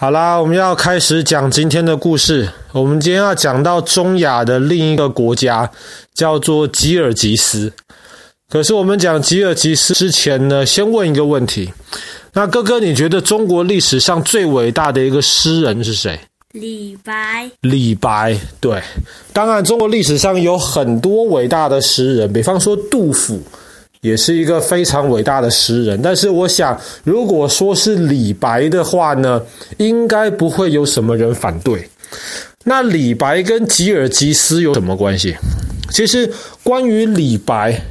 好啦，我们要开始讲今天的故事。我们今天要讲到中亚的另一个国家，叫做吉尔吉斯。可是我们讲吉尔吉斯之前呢，先问一个问题。那哥哥，你觉得中国历史上最伟大的一个诗人是谁？李白。李白，对。当然，中国历史上有很多伟大的诗人，比方说杜甫。也是一个非常伟大的诗人，但是我想，如果说是李白的话呢，应该不会有什么人反对。那李白跟吉尔吉斯有什么关系？其实关于李白，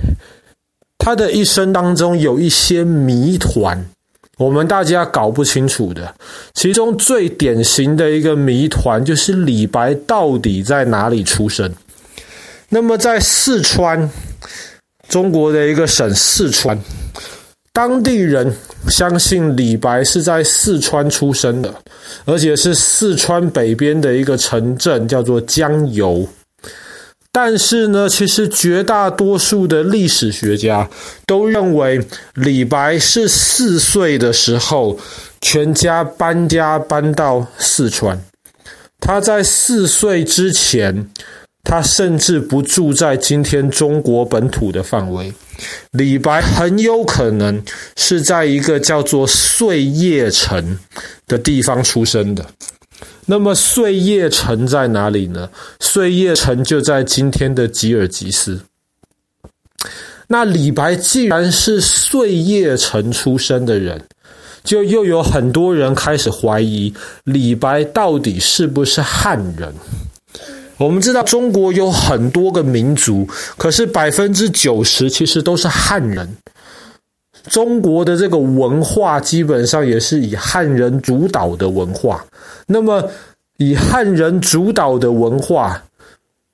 他的一生当中有一些谜团，我们大家搞不清楚的。其中最典型的一个谜团就是李白到底在哪里出生？那么在四川。中国的一个省四川，当地人相信李白是在四川出生的，而且是四川北边的一个城镇，叫做江油。但是呢，其实绝大多数的历史学家都认为李白是四岁的时候全家搬家搬到四川，他在四岁之前。他甚至不住在今天中国本土的范围，李白很有可能是在一个叫做碎叶城的地方出生的。那么碎叶城在哪里呢？碎叶城就在今天的吉尔吉斯。那李白既然是碎叶城出生的人，就又有很多人开始怀疑李白到底是不是汉人。我们知道中国有很多个民族，可是百分之九十其实都是汉人。中国的这个文化基本上也是以汉人主导的文化。那么，以汉人主导的文化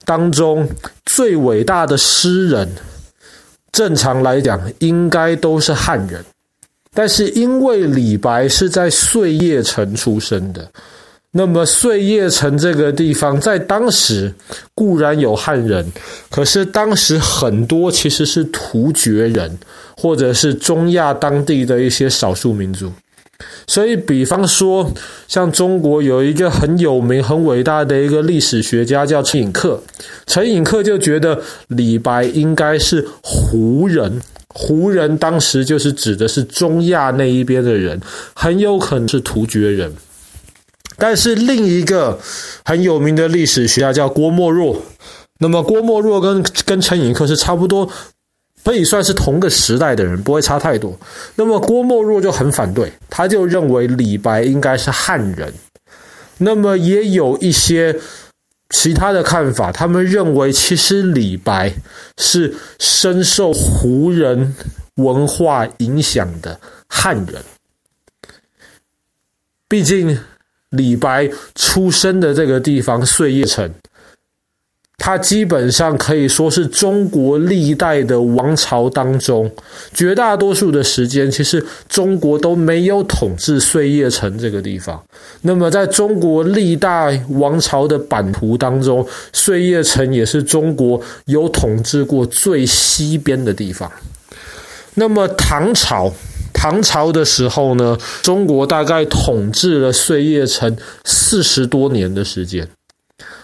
当中，最伟大的诗人，正常来讲应该都是汉人。但是因为李白是在碎叶城出生的。那么碎叶城这个地方，在当时固然有汉人，可是当时很多其实是突厥人，或者是中亚当地的一些少数民族。所以，比方说，像中国有一个很有名、很伟大的一个历史学家叫陈寅恪，陈寅恪就觉得李白应该是胡人，胡人当时就是指的是中亚那一边的人，很有可能是突厥人。但是另一个很有名的历史学家叫郭沫若，那么郭沫若跟跟陈寅恪是差不多，可以算是同个时代的人，不会差太多。那么郭沫若就很反对，他就认为李白应该是汉人。那么也有一些其他的看法，他们认为其实李白是深受胡人文化影响的汉人，毕竟。李白出生的这个地方碎叶城，它基本上可以说是中国历代的王朝当中绝大多数的时间，其实中国都没有统治碎叶城这个地方。那么，在中国历代王朝的版图当中，碎叶城也是中国有统治过最西边的地方。那么，唐朝。唐朝的时候呢，中国大概统治了碎叶城四十多年的时间。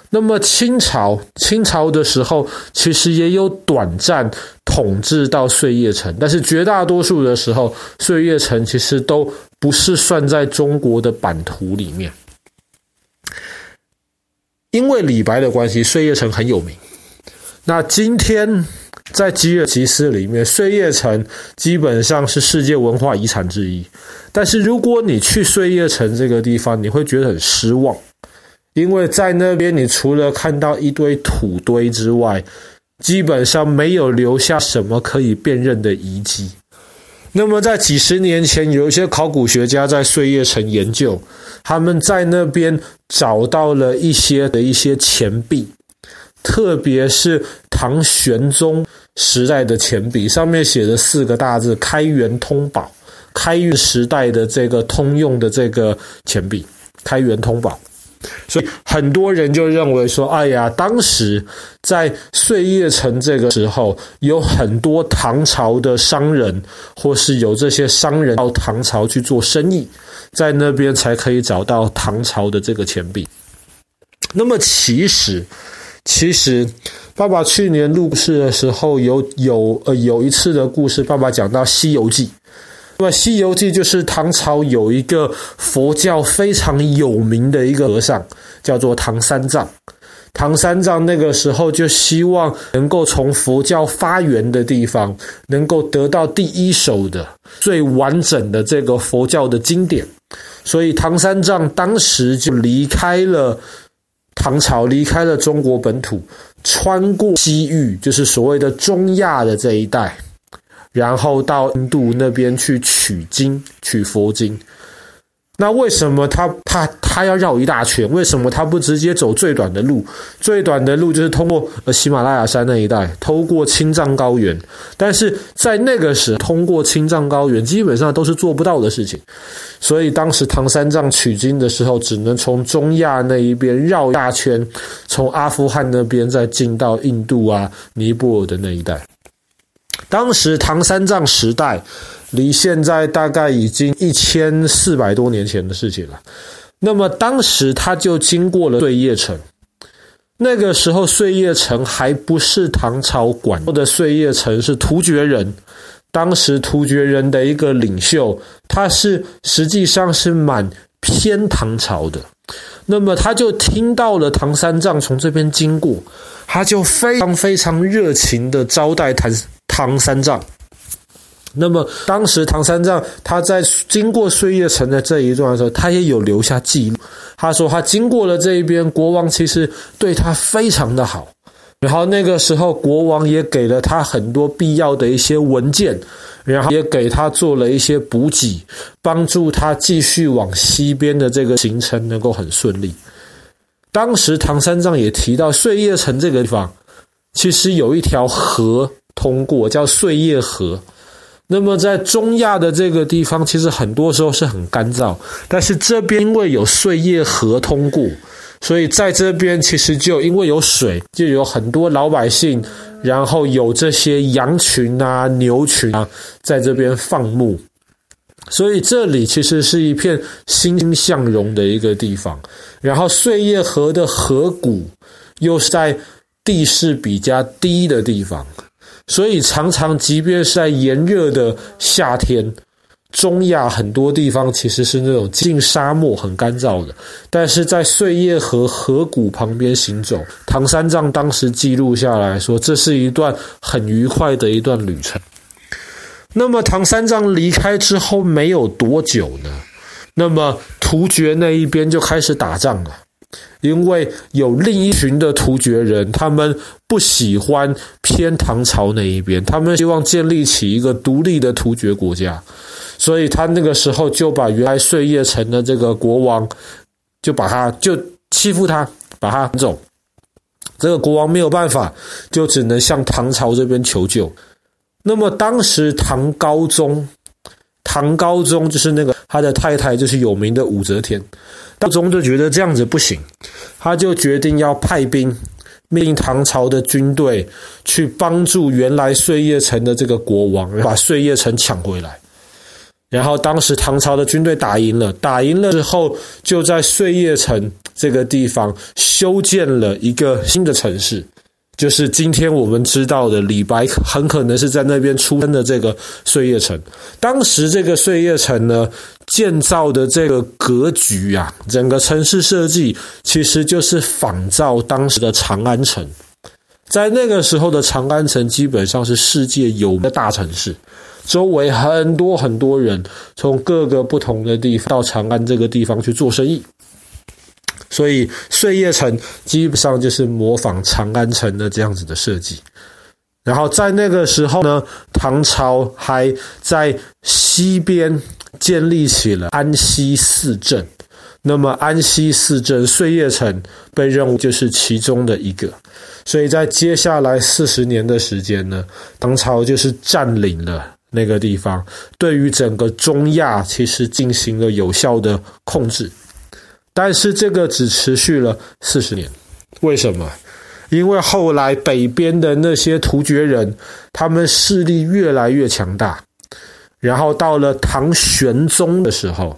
那么清朝，清朝的时候其实也有短暂统治到碎叶城，但是绝大多数的时候，碎叶城其实都不是算在中国的版图里面。因为李白的关系，碎叶城很有名。那今天。在吉尔吉斯里面，碎叶城基本上是世界文化遗产之一。但是如果你去碎叶城这个地方，你会觉得很失望，因为在那边你除了看到一堆土堆之外，基本上没有留下什么可以辨认的遗迹。那么在几十年前，有一些考古学家在碎叶城研究，他们在那边找到了一些的一些钱币，特别是唐玄宗。时代的钱币上面写着四个大字“开元通宝”，开元时代的这个通用的这个钱币“开元通宝”。所以很多人就认为说，哎呀，当时在碎叶城这个时候，有很多唐朝的商人，或是有这些商人到唐朝去做生意，在那边才可以找到唐朝的这个钱币。那么其实，其实爸爸去年录制的时候有有呃有一次的故事，爸爸讲到《西游记》。那么《西游记》就是唐朝有一个佛教非常有名的一个和尚，叫做唐三藏。唐三藏那个时候就希望能够从佛教发源的地方，能够得到第一手的、最完整的这个佛教的经典。所以唐三藏当时就离开了唐朝，离开了中国本土，穿过西域，就是所谓的中亚的这一带。然后到印度那边去取经，取佛经。那为什么他他他要绕一大圈？为什么他不直接走最短的路？最短的路就是通过呃喜马拉雅山那一带，通过青藏高原。但是在那个时，通过青藏高原基本上都是做不到的事情。所以当时唐三藏取经的时候，只能从中亚那一边绕一大圈，从阿富汗那边再进到印度啊、尼泊尔的那一带。当时唐三藏时代，离现在大概已经一千四百多年前的事情了。那么当时他就经过了碎叶城，那个时候碎叶城还不是唐朝管的，碎叶城是突厥人。当时突厥人的一个领袖，他是实际上是满偏唐朝的。那么他就听到了唐三藏从这边经过，他就非常非常热情的招待唐。唐三藏，那么当时唐三藏他在经过碎叶城的这一段的时候，他也有留下记录。他说他经过了这一边，国王其实对他非常的好。然后那个时候，国王也给了他很多必要的一些文件，然后也给他做了一些补给，帮助他继续往西边的这个行程能够很顺利。当时唐三藏也提到碎叶城这个地方，其实有一条河。通过叫碎叶河，那么在中亚的这个地方，其实很多时候是很干燥，但是这边因为有碎叶河通过，所以在这边其实就因为有水，就有很多老百姓，然后有这些羊群啊、牛群啊，在这边放牧，所以这里其实是一片欣欣向荣的一个地方。然后碎叶河的河谷又是在地势比较低的地方。所以常常，即便是在炎热的夏天，中亚很多地方其实是那种近沙漠、很干燥的。但是在碎叶河河谷旁边行走，唐三藏当时记录下来说，这是一段很愉快的一段旅程。那么唐三藏离开之后没有多久呢，那么突厥那一边就开始打仗了。因为有另一群的突厥人，他们不喜欢偏唐朝那一边，他们希望建立起一个独立的突厥国家，所以他那个时候就把原来碎叶城的这个国王，就把他就欺负他，把他赶走。这个国王没有办法，就只能向唐朝这边求救。那么当时唐高宗，唐高宗就是那个他的太太，就是有名的武则天。高宗就觉得这样子不行，他就决定要派兵，命令唐朝的军队去帮助原来碎叶城的这个国王，把碎叶城抢回来。然后当时唐朝的军队打赢了，打赢了之后，就在碎叶城这个地方修建了一个新的城市。就是今天我们知道的李白很可能是在那边出生的这个碎叶城。当时这个碎叶城呢，建造的这个格局啊，整个城市设计其实就是仿照当时的长安城。在那个时候的长安城基本上是世界有名的大城市，周围很多很多人从各个不同的地方到长安这个地方去做生意。所以碎叶城基本上就是模仿长安城的这样子的设计，然后在那个时候呢，唐朝还在西边建立起了安西四镇。那么安西四镇，碎叶城被认为就是其中的一个。所以在接下来四十年的时间呢，唐朝就是占领了那个地方，对于整个中亚其实进行了有效的控制。但是这个只持续了四十年。为什么？因为后来北边的那些突厥人，他们势力越来越强大。然后到了唐玄宗的时候，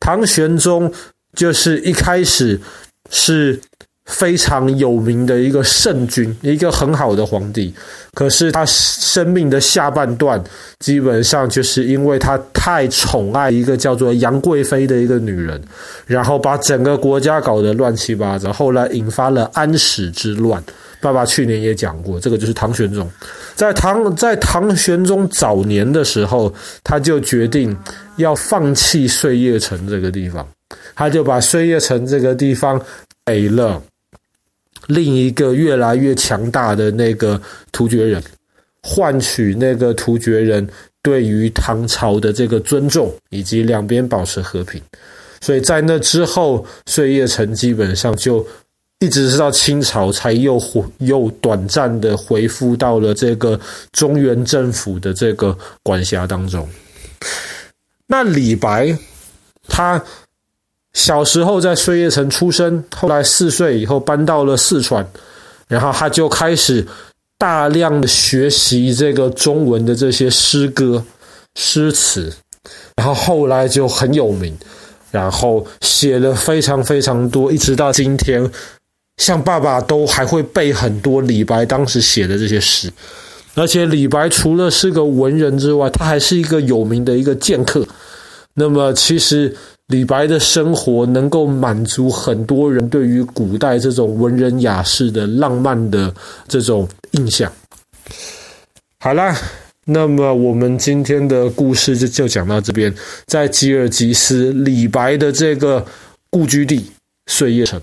唐玄宗就是一开始是非常有名的一个圣君，一个很好的皇帝。可是他生命的下半段，基本上就是因为他太宠爱一个叫做杨贵妃的一个女人，然后把整个国家搞得乱七八糟，后来引发了安史之乱。爸爸去年也讲过，这个就是唐玄宗。在唐在唐玄宗早年的时候，他就决定要放弃碎叶城这个地方，他就把碎叶城这个地方给了另一个越来越强大的那个突厥人，换取那个突厥人对于唐朝的这个尊重，以及两边保持和平。所以在那之后，碎叶城基本上就。一直是到清朝才又又短暂的恢复到了这个中原政府的这个管辖当中。那李白，他小时候在碎叶城出生，后来四岁以后搬到了四川，然后他就开始大量的学习这个中文的这些诗歌、诗词，然后后来就很有名，然后写了非常非常多，一直到今天。像爸爸都还会背很多李白当时写的这些诗，而且李白除了是个文人之外，他还是一个有名的一个剑客。那么，其实李白的生活能够满足很多人对于古代这种文人雅士的浪漫的这种印象。好啦，那么我们今天的故事就就讲到这边，在吉尔吉斯，李白的这个故居地碎叶城。